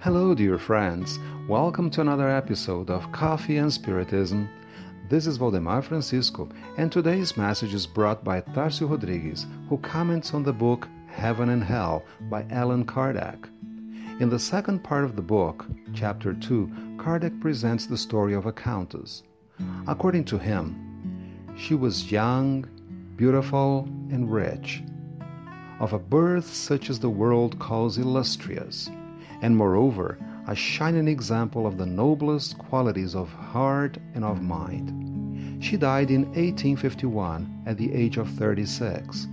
Hello, dear friends. Welcome to another episode of Coffee and Spiritism. This is Valdemar Francisco, and today's message is brought by Tarcio Rodriguez, who comments on the book Heaven and Hell by Allan Kardec. In the second part of the book, chapter 2, Kardec presents the story of a countess. According to him, she was young, beautiful, and rich, of a birth such as the world calls illustrious and moreover, a shining example of the noblest qualities of heart and of mind. She died in 1851 at the age of 36.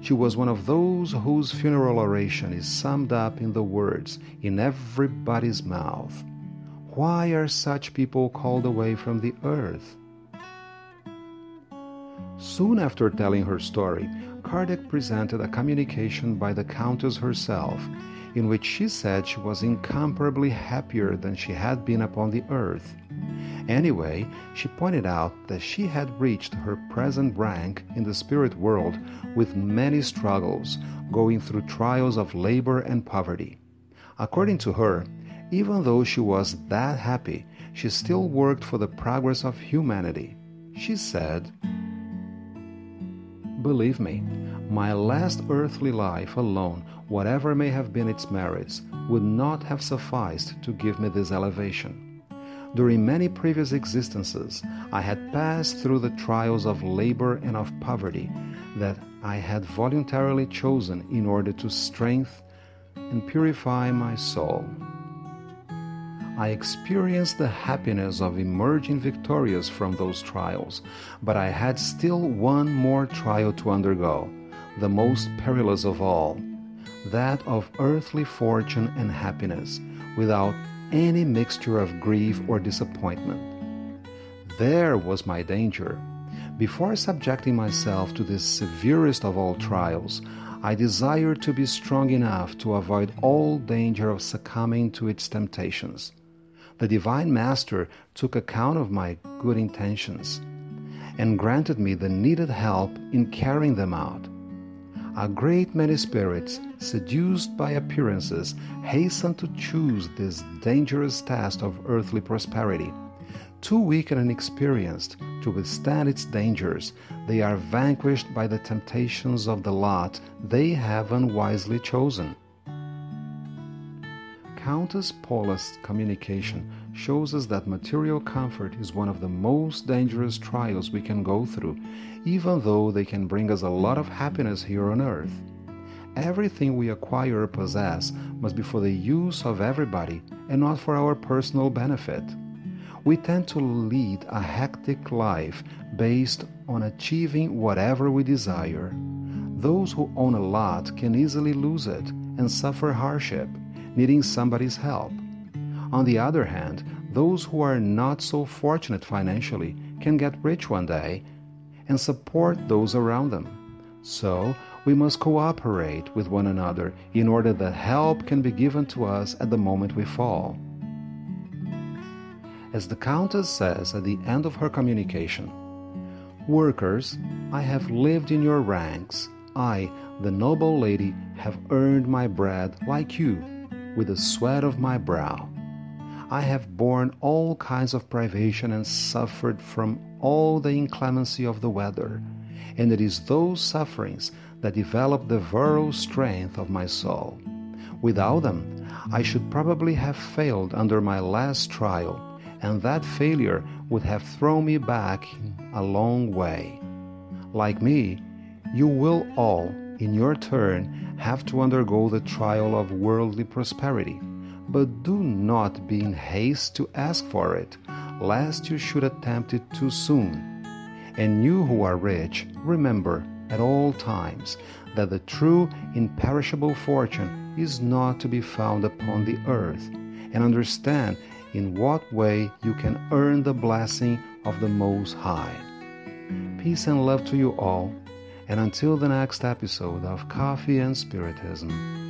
She was one of those whose funeral oration is summed up in the words in everybody's mouth Why are such people called away from the earth? Soon after telling her story, Kardec presented a communication by the Countess herself in which she said she was incomparably happier than she had been upon the earth. Anyway, she pointed out that she had reached her present rank in the spirit world with many struggles, going through trials of labor and poverty. According to her, even though she was that happy, she still worked for the progress of humanity. She said, Believe me, my last earthly life alone, whatever may have been its merits, would not have sufficed to give me this elevation. During many previous existences, I had passed through the trials of labor and of poverty that I had voluntarily chosen in order to strengthen and purify my soul. I experienced the happiness of emerging victorious from those trials, but I had still one more trial to undergo the most perilous of all, that of earthly fortune and happiness, without any mixture of grief or disappointment. There was my danger. Before subjecting myself to this severest of all trials, I desired to be strong enough to avoid all danger of succumbing to its temptations. The Divine Master took account of my good intentions and granted me the needed help in carrying them out a great many spirits, seduced by appearances, hasten to choose this dangerous task of earthly prosperity. Too weak and inexperienced to withstand its dangers, they are vanquished by the temptations of the lot they have unwisely chosen. Countess Paula's communication shows us that material comfort is one of the most dangerous trials we can go through, even though they can bring us a lot of happiness here on earth. Everything we acquire or possess must be for the use of everybody and not for our personal benefit. We tend to lead a hectic life based on achieving whatever we desire. Those who own a lot can easily lose it and suffer hardship needing somebody's help. On the other hand, those who are not so fortunate financially can get rich one day and support those around them. So, we must cooperate with one another in order that help can be given to us at the moment we fall. As the Countess says at the end of her communication, Workers, I have lived in your ranks. I, the noble lady, have earned my bread like you with the sweat of my brow. I have borne all kinds of privation and suffered from all the inclemency of the weather, and it is those sufferings that develop the virile strength of my soul. Without them, I should probably have failed under my last trial, and that failure would have thrown me back a long way. Like me, you will all, in your turn, have to undergo the trial of worldly prosperity. But do not be in haste to ask for it, lest you should attempt it too soon. And you who are rich, remember at all times that the true imperishable fortune is not to be found upon the earth, and understand in what way you can earn the blessing of the Most High. Peace and love to you all and until the next episode of Coffee and Spiritism,